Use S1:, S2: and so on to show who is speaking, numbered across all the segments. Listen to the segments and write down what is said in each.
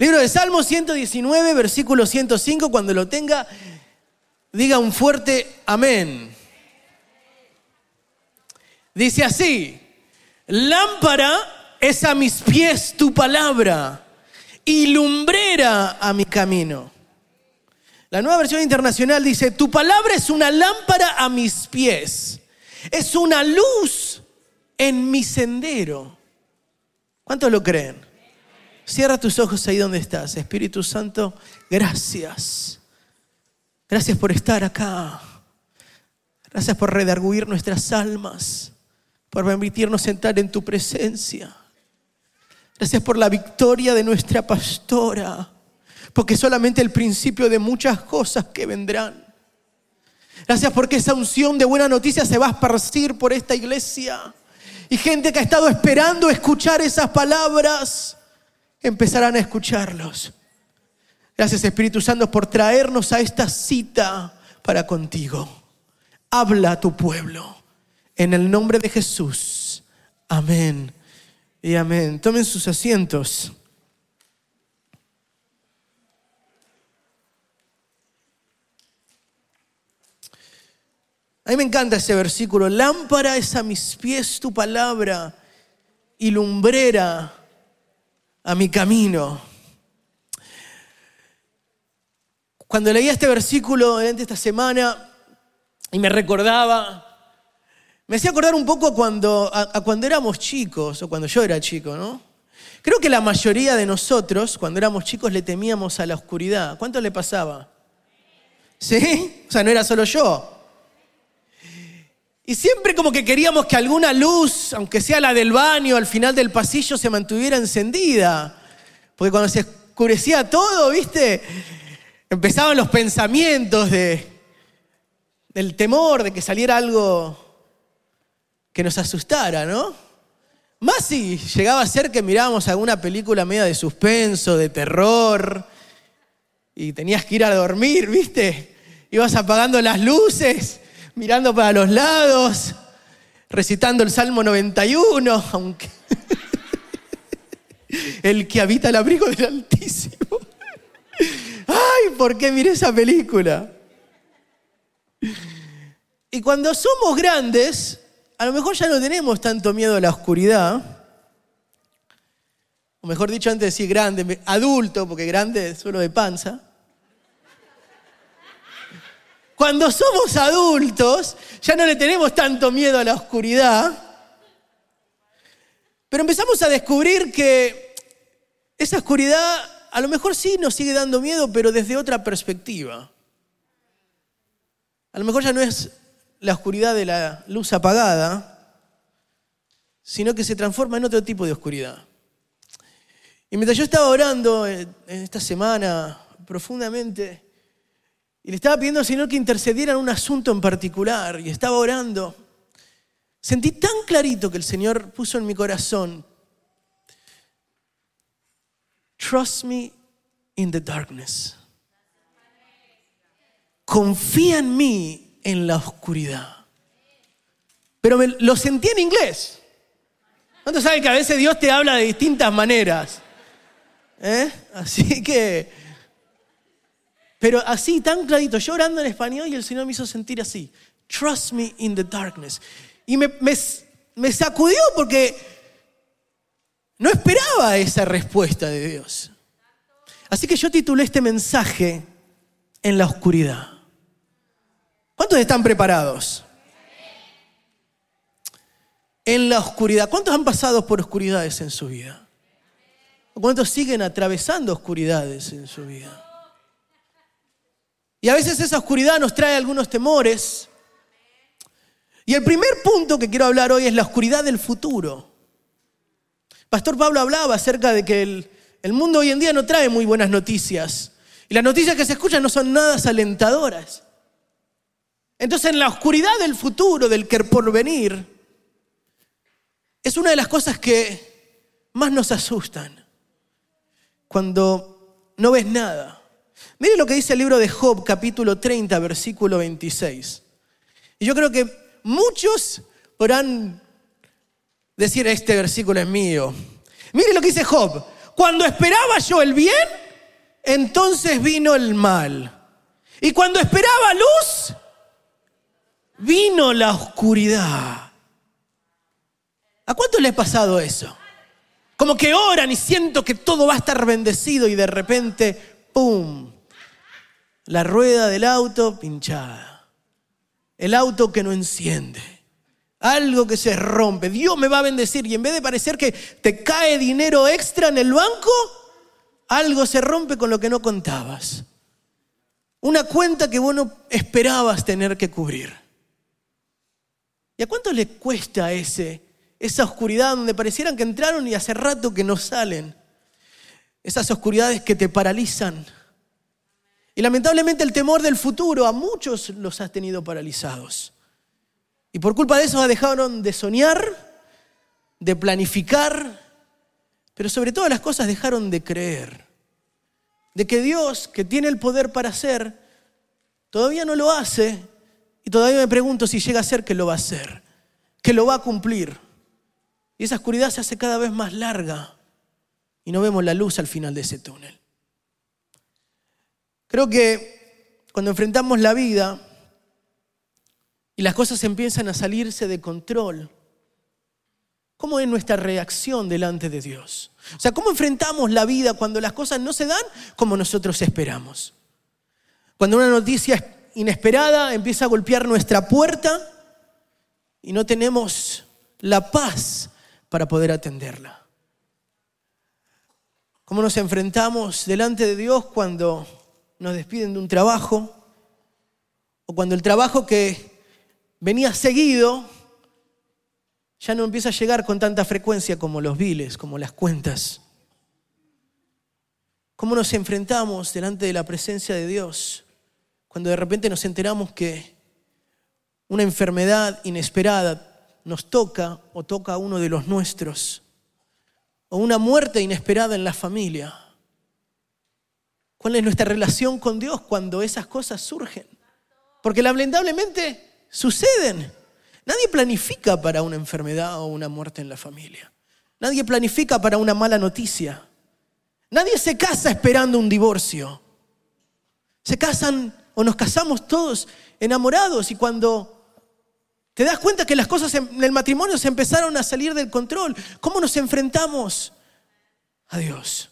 S1: Libro de Salmos 119, versículo 105, cuando lo tenga, diga un fuerte amén. Dice así, lámpara es a mis pies tu palabra y lumbrera a mi camino. La nueva versión internacional dice, tu palabra es una lámpara a mis pies, es una luz en mi sendero. ¿Cuántos lo creen? Cierra tus ojos ahí donde estás. Espíritu Santo, gracias. Gracias por estar acá. Gracias por redarguir nuestras almas, por permitirnos sentar en tu presencia. Gracias por la victoria de nuestra pastora, porque solamente el principio de muchas cosas que vendrán. Gracias porque esa unción de buena noticia se va a esparcir por esta iglesia. Y gente que ha estado esperando escuchar esas palabras, empezarán a escucharlos. Gracias Espíritu Santo por traernos a esta cita para contigo. Habla a tu pueblo. En el nombre de Jesús. Amén y amén. Tomen sus asientos. A mí me encanta ese versículo. Lámpara es a mis pies tu palabra y lumbrera a mi camino. Cuando leía este versículo durante esta semana y me recordaba, me hacía acordar un poco cuando, a, cuando éramos chicos, o cuando yo era chico, ¿no? Creo que la mayoría de nosotros, cuando éramos chicos, le temíamos a la oscuridad. ¿Cuánto le pasaba? ¿Sí? O sea, no era solo yo. Y siempre como que queríamos que alguna luz, aunque sea la del baño, al final del pasillo, se mantuviera encendida. Porque cuando se oscurecía todo, ¿viste? Empezaban los pensamientos de, del temor de que saliera algo que nos asustara, ¿no? Más si llegaba a ser que mirábamos alguna película media de suspenso, de terror, y tenías que ir a dormir, ¿viste? Ibas apagando las luces mirando para los lados, recitando el Salmo 91, aunque el que habita el abrigo del Altísimo. Ay, ¿por qué miré esa película? Y cuando somos grandes, a lo mejor ya no tenemos tanto miedo a la oscuridad. O mejor dicho, antes de decir grande, adulto, porque grande es solo de panza. Cuando somos adultos, ya no le tenemos tanto miedo a la oscuridad, pero empezamos a descubrir que esa oscuridad a lo mejor sí nos sigue dando miedo, pero desde otra perspectiva. A lo mejor ya no es la oscuridad de la luz apagada, sino que se transforma en otro tipo de oscuridad. Y mientras yo estaba orando en esta semana profundamente, y le estaba pidiendo al Señor que intercediera en un asunto en particular y estaba orando. Sentí tan clarito que el Señor puso en mi corazón, trust me in the darkness. Confía en mí en la oscuridad. Pero lo sentí en inglés. ¿Cuántos saben que a veces Dios te habla de distintas maneras? ¿Eh? Así que pero así, tan clarito, yo orando en español y el Señor me hizo sentir así. Trust me in the darkness. Y me, me, sacudió porque no esperaba esa respuesta de Dios. Así que yo titulé este mensaje en la oscuridad. ¿Cuántos están preparados? En la oscuridad. ¿Cuántos han pasado por oscuridades en su vida? ¿Cuántos siguen atravesando oscuridades en su vida? Y a veces esa oscuridad nos trae algunos temores. Y el primer punto que quiero hablar hoy es la oscuridad del futuro. Pastor Pablo hablaba acerca de que el, mundo hoy en día no trae muy buenas noticias. Y las noticias que se escuchan no son nada alentadoras. Entonces en la oscuridad del futuro, del que por venir, es una de las cosas que más nos asustan. Cuando no ves nada. Mire lo que dice el libro de Job, capítulo 30, versículo 26. Y yo creo que muchos podrán decir, este versículo es mío. Mire lo que dice Job. Cuando esperaba yo el bien, entonces vino el mal. Y cuando esperaba luz, vino la oscuridad. ¿A cuánto le ha pasado eso? Como que oran y siento que todo va a estar bendecido y de repente, ¡pum! La rueda del auto pinchada. El auto que no enciende. Algo que se rompe. Dios me va a bendecir y en vez de parecer que te cae dinero extra en el banco, algo se rompe con lo que no contabas. Una cuenta que vos no esperabas tener que cubrir. ¿Y a cuánto le cuesta ese, esa oscuridad donde parecieran que entraron y hace rato que no salen? Esas oscuridades que te paralizan. Y lamentablemente el temor del futuro a muchos los has tenido paralizados. Y por culpa de eso dejaron de soñar, de planificar, pero sobre todas las cosas dejaron de creer. De que Dios, que tiene el poder para hacer, todavía no lo hace y todavía me pregunto si llega a ser que lo va a hacer, que lo va a cumplir. Y esa oscuridad se hace cada vez más larga y no vemos la luz al final de ese túnel. Creo que cuando enfrentamos la vida y las cosas empiezan a salirse de control, ¿cómo es nuestra reacción delante de Dios? O sea, ¿cómo enfrentamos la vida cuando las cosas no se dan como nosotros esperamos? Cuando una noticia inesperada empieza a golpear nuestra puerta y no tenemos la paz para poder atenderla. ¿Cómo nos enfrentamos delante de Dios cuando nos despiden de un trabajo o cuando el trabajo que venía seguido ya no empieza a llegar con tanta frecuencia como los biles, como las cuentas? ¿Cómo nos enfrentamos delante de la presencia de Dios cuando de repente nos enteramos que una enfermedad inesperada nos toca o toca a uno de los nuestros, o una muerte inesperada en la familia. ¿Cuál es nuestra relación con Dios cuando esas cosas surgen? Porque lamentablemente suceden. Nadie planifica para una enfermedad o una muerte en la familia. Nadie planifica para una mala noticia. Nadie se casa esperando un divorcio. Se casan o nos casamos todos enamorados y cuando te das cuenta que las cosas en el matrimonio se empezaron a salir del control, ¿cómo nos enfrentamos a Dios?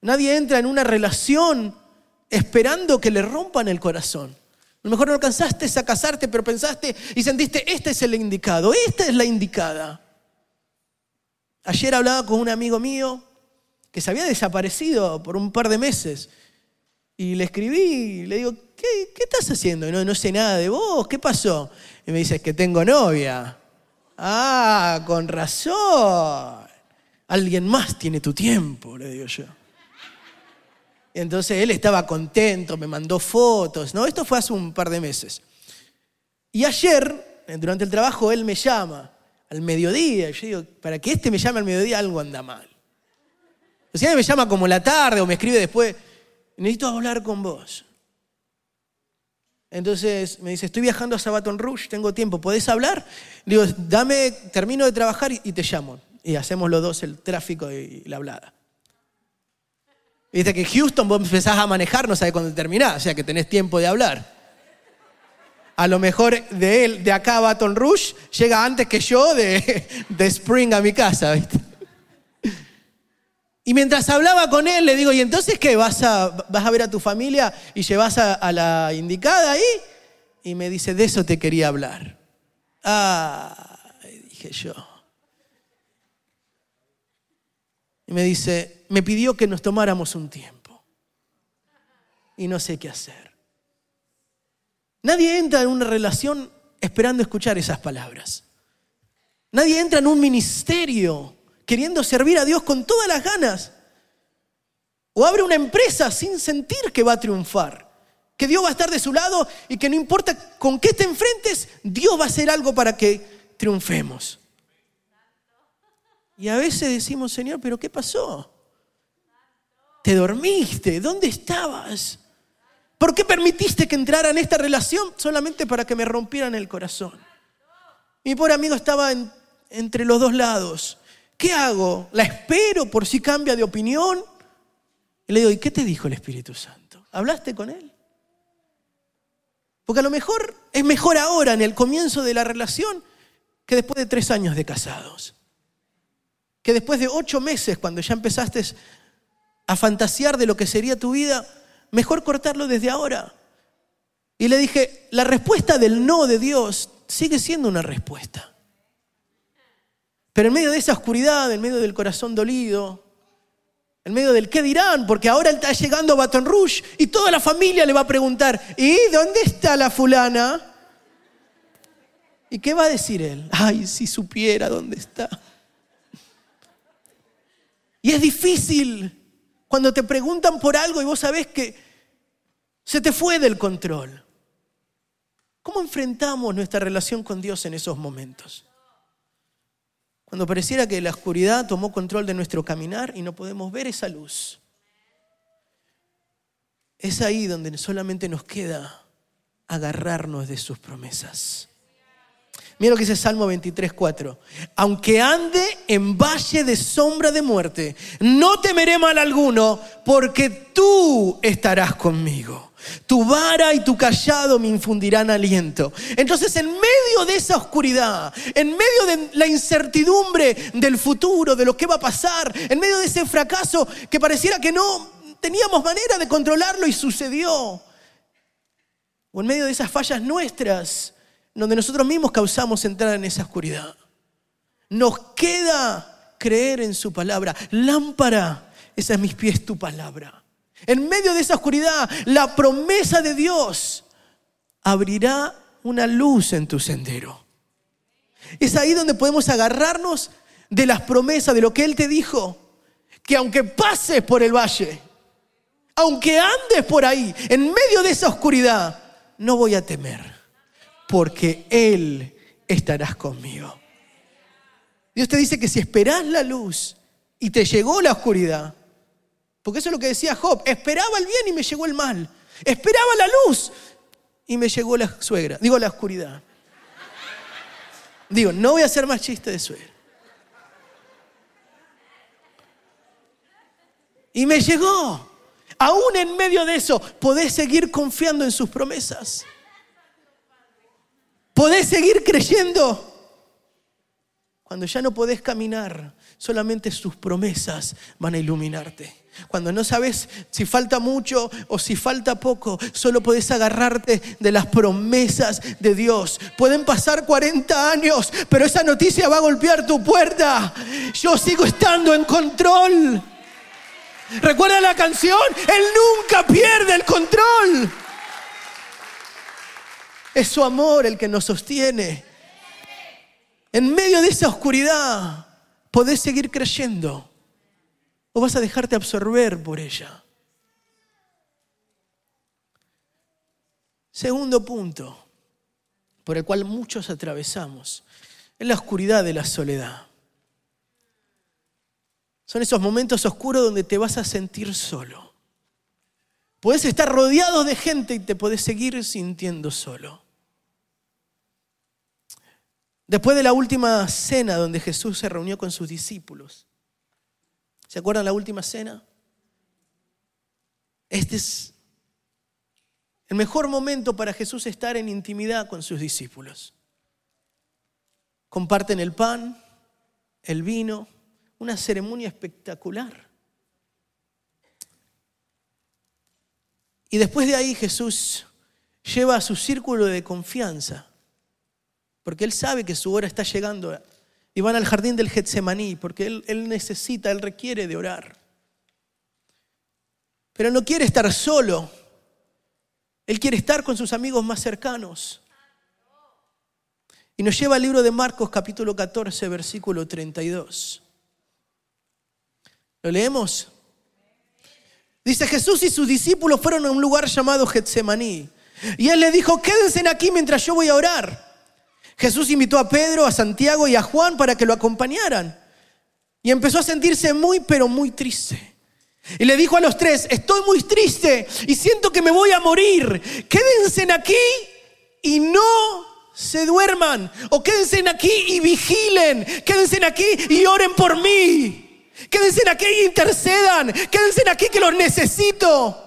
S1: Nadie entra en una relación esperando que le rompan el corazón. A lo mejor no alcanzaste a casarte, pero pensaste y sentiste, este es el indicado, esta es la indicada. Ayer hablaba con un amigo mío que se había desaparecido por un par de meses y le escribí y le digo, ¿qué, estás haciendo? No, no sé nada de vos, ¿qué pasó? Y me dice, que tengo novia. Ah, con razón. Alguien más tiene tu tiempo, le digo yo. Entonces él estaba contento, me mandó fotos. No, esto fue hace un par de meses. Y ayer, durante el trabajo, él me llama al mediodía. Yo digo, para que este me llame al mediodía, algo anda mal. O sea, me llama como la tarde o me escribe después, necesito hablar con vos. Entonces me dice, estoy viajando a Sabaton Rouge, tengo tiempo, ¿podés hablar? Le digo, dame, termino de trabajar y te llamo. Y hacemos los dos el tráfico y la hablada. Viste que Houston vos empezás a manejar, no sabes cuándo terminás, o sea que tenés tiempo de hablar. A lo mejor de él, de acá a Baton Rouge, llega antes que yo de, de Spring a mi casa, ¿viste? Y mientras hablaba con él, le digo, ¿y entonces qué? ¿Vas a, vas a ver a tu familia y llevas a, la indicada ahí? Y me dice, de eso te quería hablar. Ah, dije yo. Y me dice, me pidió que nos tomáramos un tiempo. Y no sé qué hacer. Nadie entra en una relación esperando escuchar esas palabras. Nadie entra en un ministerio queriendo servir a Dios con todas las ganas. O abre una empresa sin sentir que va a triunfar, que Dios va a estar de su lado y que no importa con qué te enfrentes, Dios va a hacer algo para que triunfemos. Y a veces decimos, Señor, pero ¿qué pasó? ¿Te dormiste? ¿Dónde estabas? ¿Por qué permitiste que entrara en esta relación solamente para que me rompieran el corazón? Mi pobre amigo estaba entre los dos lados ¿Qué hago? ¿La espero por si cambia de opinión? Y le digo, ¿y qué te dijo el Espíritu Santo? ¿Hablaste con él? Porque a lo mejor es mejor ahora, en el comienzo de la relación, que después de tres años de casados. Que después de ocho meses, cuando ya empezaste a fantasear de lo que sería tu vida, mejor cortarlo desde ahora. Y le dije, la respuesta del no de Dios sigue siendo una respuesta. Pero en medio de esa oscuridad, en medio del corazón dolido, en medio del qué dirán, porque ahora está llegando a Baton Rouge y toda la familia le va a preguntar, ¿y dónde está la fulana? ¿Y qué va a decir él? Ay, si supiera dónde está. Y es difícil cuando te preguntan por algo y vos sabés que se te fue del control. ¿Cómo enfrentamos nuestra relación con Dios en esos momentos? Cuando pareciera que la oscuridad tomó control de nuestro caminar y no podemos ver esa luz. Es ahí donde solamente nos queda agarrarnos de sus promesas. Mira lo que dice Salmo 23, 4. Aunque ande en valle de sombra de muerte, no temeré mal alguno, porque tú estarás conmigo. Tu vara y tu callado me infundirán aliento. Entonces, en medio de esa oscuridad, en medio de la incertidumbre del futuro, de lo que va a pasar, en medio de ese fracaso que pareciera que no teníamos manera de controlarlo y sucedió, o en medio de esas fallas nuestras, donde nosotros mismos causamos entrar en esa oscuridad. Nos queda creer en su palabra. Lámpara, esa es mis pies tu palabra. En medio de esa oscuridad, la promesa de Dios abrirá una luz en tu sendero. Es ahí donde podemos agarrarnos de las promesas, de lo que Él te dijo, que aunque pases por el valle, aunque andes por ahí, en medio de esa oscuridad, no voy a temer porque Él estarás conmigo. Dios te dice que si esperás la luz y te llegó la oscuridad, porque eso es lo que decía Job, esperaba el bien y me llegó el mal, esperaba la luz y me llegó la suegra, digo la oscuridad. Digo, no voy a hacer más chiste de suegra. Y me llegó. Aún en medio de eso, podés seguir confiando en sus promesas. Podés seguir creyendo. Cuando ya no podés caminar, solamente sus promesas van a iluminarte. Cuando no sabes si falta mucho o si falta poco, solo podés agarrarte de las promesas de Dios. Pueden pasar 40 años, pero esa noticia va a golpear tu puerta. Yo sigo estando en control. ¿Recuerda la canción? Él nunca pierde el control. Es su amor el que nos sostiene. En medio de esa oscuridad, podés seguir creyendo o vas a dejarte absorber por ella. Segundo punto, por el cual muchos atravesamos, es la oscuridad de la soledad. Son esos momentos oscuros donde te vas a sentir solo. Puedes estar rodeado de gente y te puedes seguir sintiendo solo. Después de la última cena donde Jesús se reunió con sus discípulos, ¿se acuerdan la última cena? Este es el mejor momento para Jesús estar en intimidad con sus discípulos. Comparten el pan, el vino, una ceremonia espectacular. Y después de ahí Jesús lleva a su círculo de confianza porque Él sabe que su hora está llegando. Y van al jardín del Getsemaní, porque él, él necesita, Él requiere de orar. Pero no quiere estar solo. Él quiere estar con sus amigos más cercanos. Y nos lleva al libro de Marcos capítulo 14, versículo 32. ¿Lo leemos? Dice Jesús y sus discípulos fueron a un lugar llamado Getsemaní. Y él le dijo, quédense aquí mientras yo voy a orar. Jesús invitó a Pedro, a Santiago y a Juan para que lo acompañaran. Y empezó a sentirse muy, pero muy triste. Y le dijo a los tres, estoy muy triste y siento que me voy a morir. Quédense aquí y no se duerman. O quédense aquí y vigilen. Quédense aquí y oren por mí. Quédense aquí y intercedan. Quédense aquí que los necesito.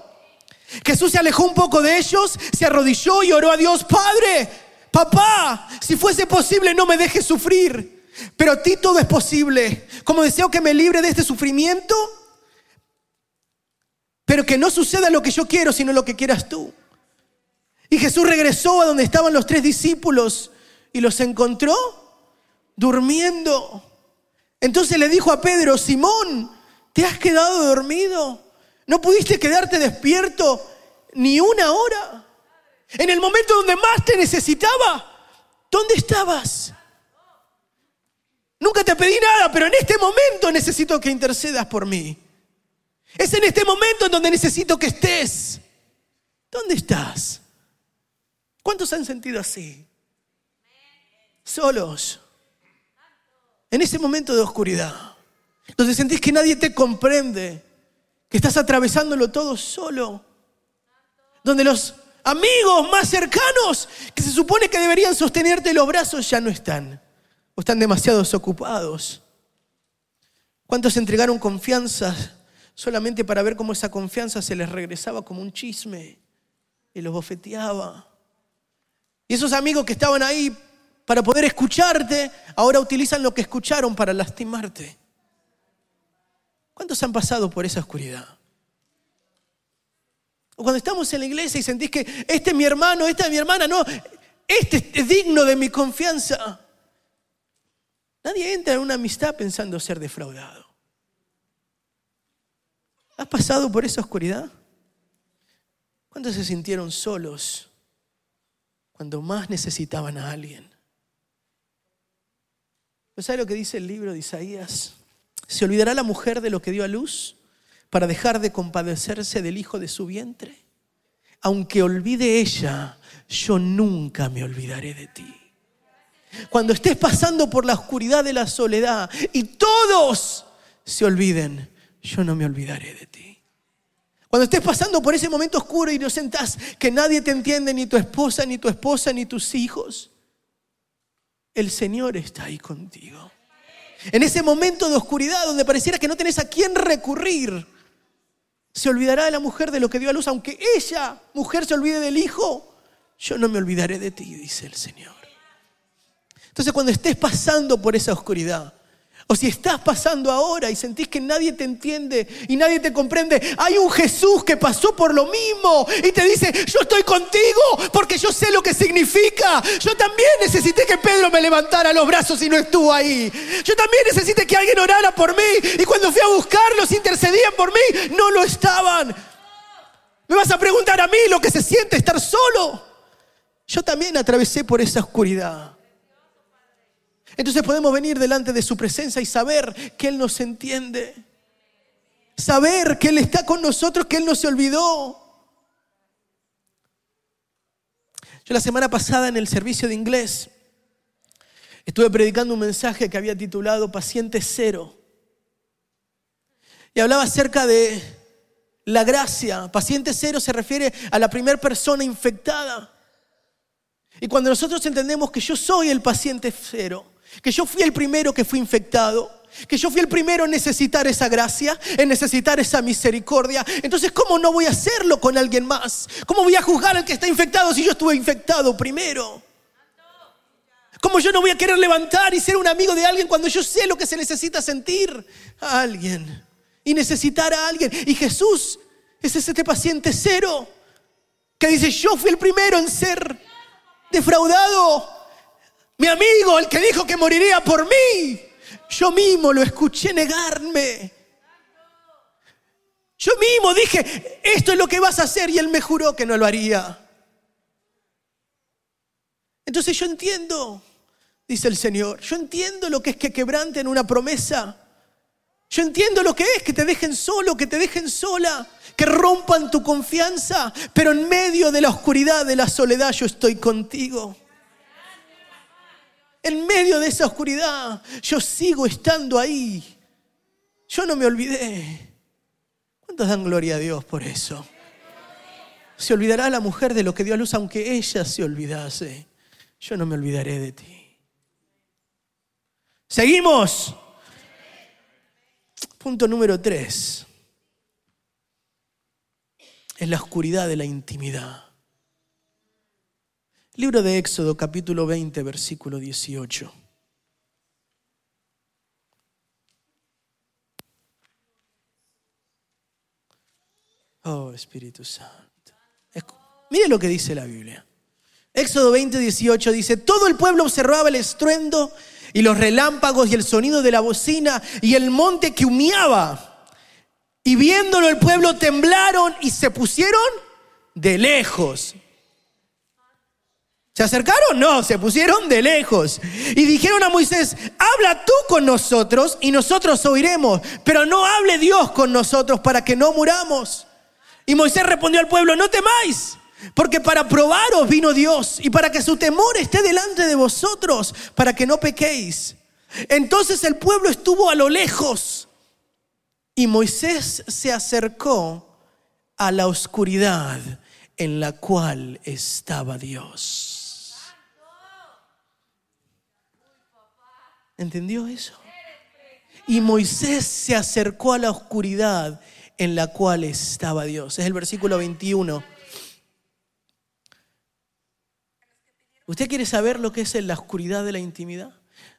S1: Jesús se alejó un poco de ellos, se arrodilló y oró a Dios, Padre, papá, si fuese posible no me dejes sufrir. Pero a ti todo es posible. Como deseo que me libre de este sufrimiento, pero que no suceda lo que yo quiero, sino lo que quieras tú. Y Jesús regresó a donde estaban los tres discípulos y los encontró durmiendo. Entonces le dijo a Pedro, Simón, ¿te has quedado dormido? ¿No pudiste quedarte despierto ni una hora? En el momento donde más te necesitaba, ¿dónde estabas? Nunca te pedí nada, pero en este momento necesito que intercedas por mí. Es en este momento en donde necesito que estés. ¿Dónde estás? ¿Cuántos han sentido así? Solos. En ese momento de oscuridad, donde sentís que nadie te comprende, que estás atravesándolo todo solo, donde los amigos más cercanos que se supone que deberían sostenerte los brazos ya no están o están demasiado ocupados. ¿Cuántos entregaron confianza solamente para ver cómo esa confianza se les regresaba como un chisme y los bofeteaba? Y esos amigos que estaban ahí para poder escucharte, ahora utilizan lo que escucharon para lastimarte. ¿Cuántos han pasado por esa oscuridad? O cuando estamos en la iglesia y sentís que este es mi hermano, esta es mi hermana, no, este es digno de mi confianza. Nadie entra en una amistad pensando ser defraudado. ¿Has pasado por esa oscuridad? ¿Cuántos se sintieron solos? cuando más necesitaban a alguien. ¿No sabe lo que dice el libro de Isaías? ¿Se olvidará la mujer de lo que dio a luz para dejar de compadecerse del hijo de su vientre? Aunque olvide ella, yo nunca me olvidaré de ti. Cuando estés pasando por la oscuridad de la soledad y todos se olviden, yo no me olvidaré de ti. Cuando estés pasando por ese momento oscuro y no sentas que nadie te entiende, ni tu esposa, ni tu esposa, ni tus hijos, el Señor está ahí contigo. En ese momento de oscuridad donde pareciera que no tenés a quién recurrir, se olvidará de la mujer de lo que dio a luz, aunque ella, mujer, se olvide del hijo, yo no me olvidaré de ti, dice el Señor. Entonces cuando estés pasando por esa oscuridad, o si estás pasando ahora y sentís que nadie te entiende y nadie te comprende, hay un Jesús que pasó por lo mismo y te dice, yo estoy contigo porque yo sé lo que significa. Yo también necesité que Pedro me levantara los brazos y no estuvo ahí. Yo también necesité que alguien orara por mí y cuando fui a buscarlos intercedían por mí, no lo estaban. Me vas a preguntar a mí lo que se siente estar solo. Yo también atravesé por esa oscuridad. Entonces podemos venir delante de su presencia y saber que Él nos entiende. Saber que Él está con nosotros, que Él no se olvidó. Yo la semana pasada en el servicio de inglés estuve predicando un mensaje que había titulado Paciente Cero. Y hablaba acerca de la gracia. Paciente cero se refiere a la primera persona infectada. Y cuando nosotros entendemos que yo soy el paciente cero, que yo fui el primero que fui infectado, que yo fui el primero en necesitar esa gracia, en necesitar esa misericordia. Entonces, ¿cómo no voy a hacerlo con alguien más? ¿Cómo voy a juzgar al que está infectado si yo estuve infectado primero? ¿Cómo yo no voy a querer levantar y ser un amigo de alguien cuando yo sé lo que se necesita sentir a alguien y necesitar a alguien? Y Jesús es ese paciente cero que dice, yo fui el primero en ser defraudado mi amigo, el que dijo que moriría por mí, yo mismo lo escuché negarme. Yo mismo dije, esto es lo que vas a hacer y él me juró que no lo haría. Entonces yo entiendo, dice el Señor, yo entiendo lo que es que quebranten una promesa. Yo entiendo lo que es que te dejen solo, que te dejen sola, que rompan tu confianza, pero en medio de la oscuridad, de la soledad, yo estoy contigo. En medio de esa oscuridad, yo sigo estando ahí. Yo no me olvidé. ¿Cuántos dan gloria a Dios por eso? Se olvidará la mujer de lo que dio a luz, aunque ella se olvidase. yo no me olvidaré de ti. Seguimos. Punto número tres. Es la oscuridad de la intimidad. Libro de Éxodo, capítulo 20, versículo 18. Oh, Espíritu Santo. Mire lo que dice la Biblia. Éxodo 20, 18 dice, todo el pueblo observaba el estruendo y los relámpagos y el sonido de la bocina y el monte que humeaba. Y viéndolo el pueblo temblaron y se pusieron de lejos. ¿Se acercaron? No, se pusieron de lejos. Y dijeron a Moisés, habla tú con nosotros y nosotros oiremos, pero no hable Dios con nosotros para que no muramos. Y Moisés respondió al pueblo, no temáis, porque para probaros vino Dios y para que su temor esté delante de vosotros, para que no pequéis. Entonces el pueblo estuvo a lo lejos y Moisés se acercó a la oscuridad en la cual estaba Dios. ¿Entendió eso? Y Moisés se acercó a la oscuridad en la cual estaba Dios. Es el versículo 21. ¿Usted quiere saber lo que es la oscuridad de la intimidad?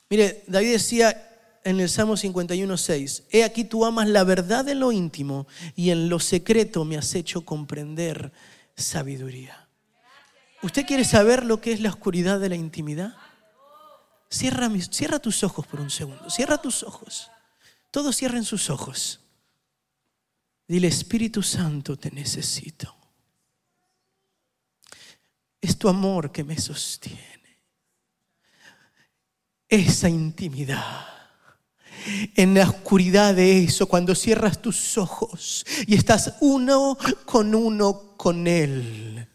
S1: Mire, David decía en el Salmo 51, 6, he aquí tú amas la verdad en lo íntimo y en lo secreto me has hecho comprender sabiduría. ¿Usted quiere saber lo que es la oscuridad de la intimidad? Cierra, tus ojos por un segundo, cierra tus ojos. Todos cierren sus ojos. Dile, Espíritu Santo, te necesito. Es tu amor que me sostiene. Esa intimidad. En la oscuridad de eso, cuando cierras tus ojos y estás uno con uno con Él.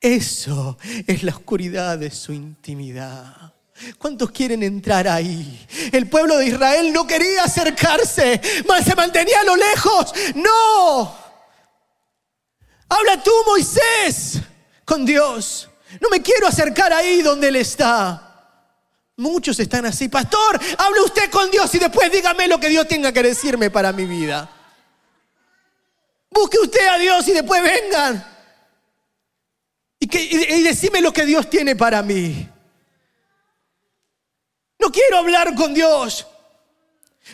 S1: Eso es la oscuridad de su intimidad. ¿Cuántos quieren entrar ahí? El pueblo de Israel no quería acercarse, mas se mantenía a lo lejos. No. Habla tú, Moisés, con Dios. No me quiero acercar ahí donde Él está. Muchos están así. Pastor, hable usted con Dios y después dígame lo que Dios tenga que decirme para mi vida. Busque usted a Dios y después vengan. Y, que, y decime lo que Dios tiene para mí. No quiero hablar con Dios.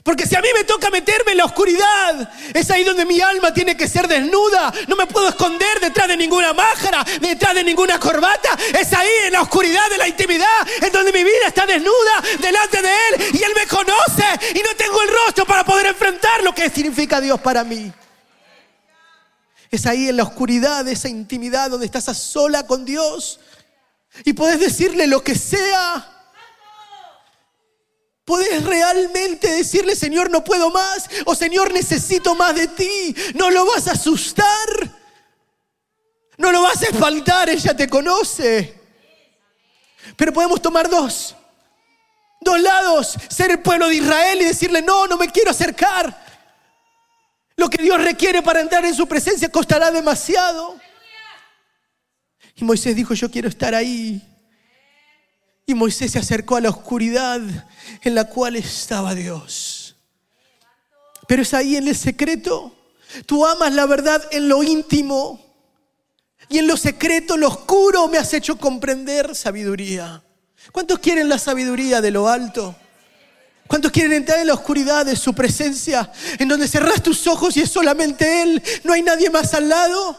S1: Porque si a mí me toca meterme en la oscuridad, es ahí donde mi alma tiene que ser desnuda. No me puedo esconder detrás de ninguna máscara, detrás de ninguna corbata. Es ahí en la oscuridad de la intimidad, en donde mi vida está desnuda delante de Él y Él me conoce y no tengo el rostro para poder enfrentar lo que significa Dios para mí. Es ahí en la oscuridad de esa intimidad donde estás sola con Dios y puedes decirle lo que sea Puedes realmente decirle, Señor, no puedo más, o Señor, necesito más de ti. No lo vas a asustar, no lo vas a espaltar, ella te conoce. Pero podemos tomar dos, dos lados, ser el pueblo de Israel y decirle, no, no me quiero acercar. Lo que Dios requiere para entrar en su presencia costará demasiado. Y Moisés dijo, yo quiero estar ahí. Y Moisés se acercó a la oscuridad en la cual estaba Dios. Pero es ahí en el secreto. Tú amas la verdad en lo íntimo. Y en lo secreto, lo oscuro, me has hecho comprender sabiduría. ¿Cuántos quieren la sabiduría de lo alto? ¿Cuántos quieren entrar en la oscuridad de su presencia? En donde cerrás tus ojos y es solamente Él. No hay nadie más al lado.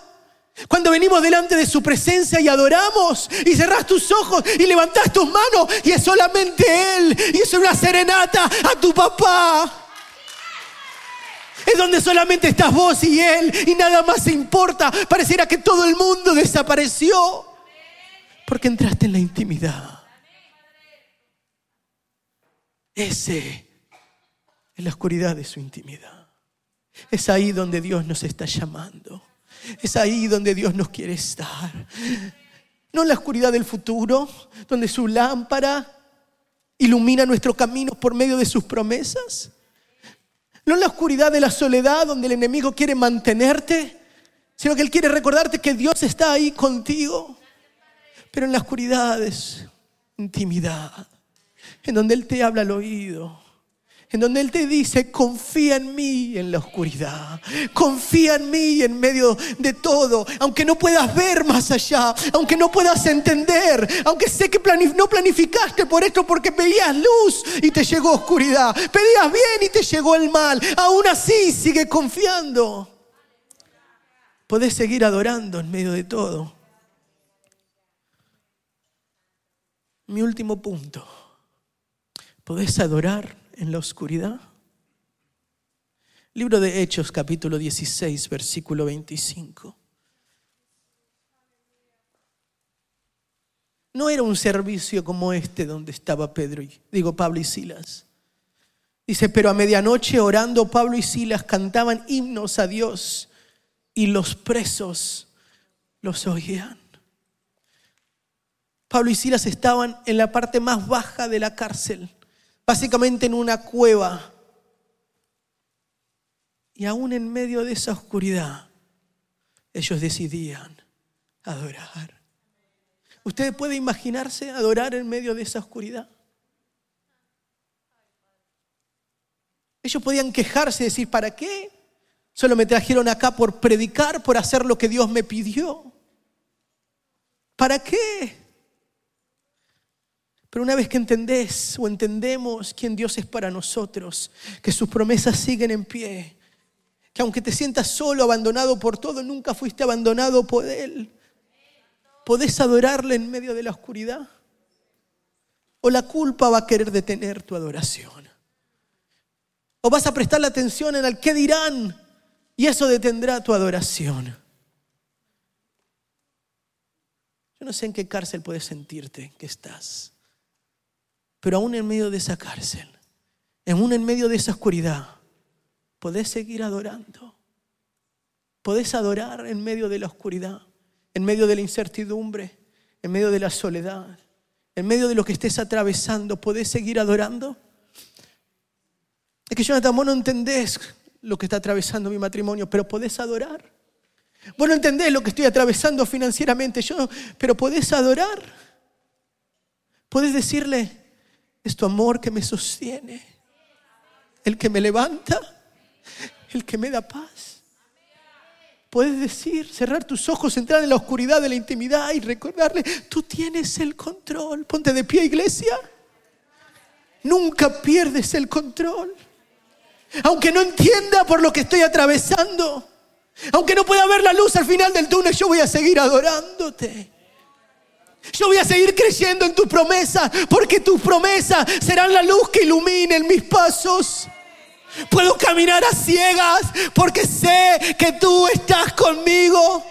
S1: Cuando venimos delante de su presencia y adoramos y cerrás tus ojos y levantás tus manos y es solamente Él y es una serenata a tu papá. Es donde solamente estás vos y Él y nada más importa. Pareciera que todo el mundo desapareció porque entraste en la intimidad. Ese es la oscuridad de su intimidad. Es ahí donde Dios nos está llamando. Es ahí donde Dios nos quiere estar. No en la oscuridad del futuro, donde su lámpara ilumina nuestro camino por medio de sus promesas. No en la oscuridad de la soledad, donde el enemigo quiere mantenerte, sino que Él quiere recordarte que Dios está ahí contigo. Pero en la oscuridad es intimidad, en donde Él te habla al oído en donde Él te dice, confía en mí en la oscuridad, confía en mí en medio de todo, aunque no puedas ver más allá, aunque no puedas entender, aunque sé que no planificaste por esto porque pedías luz y te llegó oscuridad, pedías bien y te llegó el mal, aún así sigue confiando. Podés seguir adorando en medio de todo. Mi último punto, podés adorar en la oscuridad? Libro de Hechos capítulo 16, versículo 25. No era un servicio como este donde estaba Pedro y digo Pablo y Silas. Dice, pero a medianoche orando Pablo y Silas cantaban himnos a Dios y los presos los oían. Pablo y Silas estaban en la parte más baja de la cárcel básicamente en una cueva. Y aún en medio de esa oscuridad, ellos decidían adorar. ¿Usted puede imaginarse adorar en medio de esa oscuridad? Ellos podían quejarse y decir, ¿para qué? Solo me trajeron acá por predicar, por hacer lo que Dios me pidió. ¿Para qué? Pero una vez que entendés o entendemos quién Dios es para nosotros, que sus promesas siguen en pie, que aunque te sientas solo, abandonado por todo, nunca fuiste abandonado por Él, ¿podés adorarle en medio de la oscuridad? ¿O la culpa va a querer detener tu adoración? ¿O vas a prestar la atención en al qué dirán y eso detendrá tu adoración? Yo no sé en qué cárcel puedes sentirte que estás. Pero aún en medio de esa cárcel, aún en medio de esa oscuridad, podés seguir adorando. Podés adorar en medio de la oscuridad, en medio de la incertidumbre, en medio de la soledad, en medio de lo que estés atravesando. ¿Podés seguir adorando? Es que Jonathan, vos no entendés lo que está atravesando mi matrimonio, pero podés adorar. Vos no entendés lo que estoy atravesando financieramente, yo, pero podés adorar. Podés decirle, es tu amor que me sostiene, el que me levanta, el que me da paz. Puedes decir, cerrar tus ojos, entrar en la oscuridad de la intimidad y recordarle, tú tienes el control. Ponte de pie, iglesia. Nunca pierdes el control. Aunque no entienda por lo que estoy atravesando, aunque no pueda ver la luz al final del túnel, yo voy a seguir adorándote. Yo voy a seguir creyendo en tus promesas, porque tus promesas serán la luz que ilumine mis pasos. Puedo caminar a ciegas porque sé que tú estás conmigo.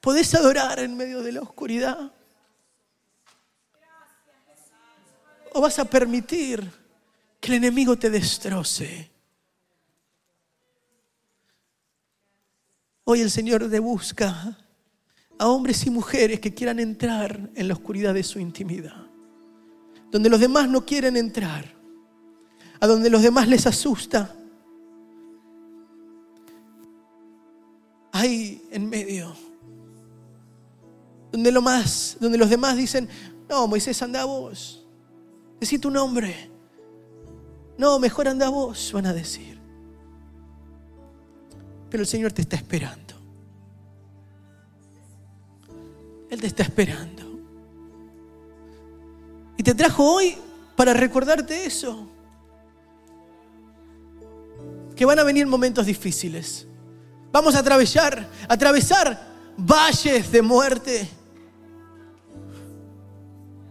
S1: Podés adorar en medio de la oscuridad. O vas a permitir que el enemigo te destroce. Hoy el Señor te busca a hombres y mujeres que quieran entrar en la oscuridad de su intimidad, donde los demás no quieren entrar, a donde los demás les asusta. Ahí en medio, donde, lo más, donde los demás dicen, no, Moisés, anda vos, decí tu nombre. No, mejor anda vos, van a decir. Pero el Señor te está esperando. Él te está esperando. Y te trajo hoy para recordarte eso. Que van a venir momentos difíciles. Vamos a atravesar, atravesar valles de muerte.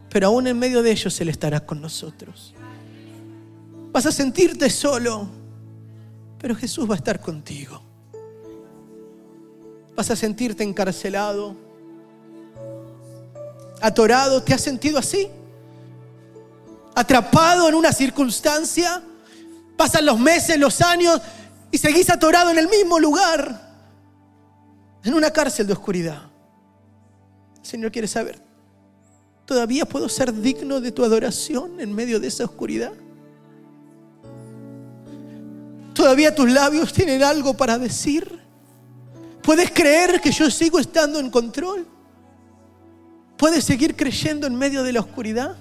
S1: Pero aún en medio de ellos Él estará con nosotros. Vas a sentirte solo, pero Jesús va a estar contigo. Vas a sentirte encarcelado, atorado, ¿te has sentido así? Atrapado en una circunstancia, pasan los meses, los años y seguís atorado en el mismo lugar, en una cárcel de oscuridad. El Señor quiere saber, ¿todavía puedo ser digno de tu adoración en medio de esa oscuridad? ¿Todavía tus labios tienen algo para decir? ¿Puedes creer que yo sigo estando en control? ¿Puedes seguir creyendo en medio de la oscuridad?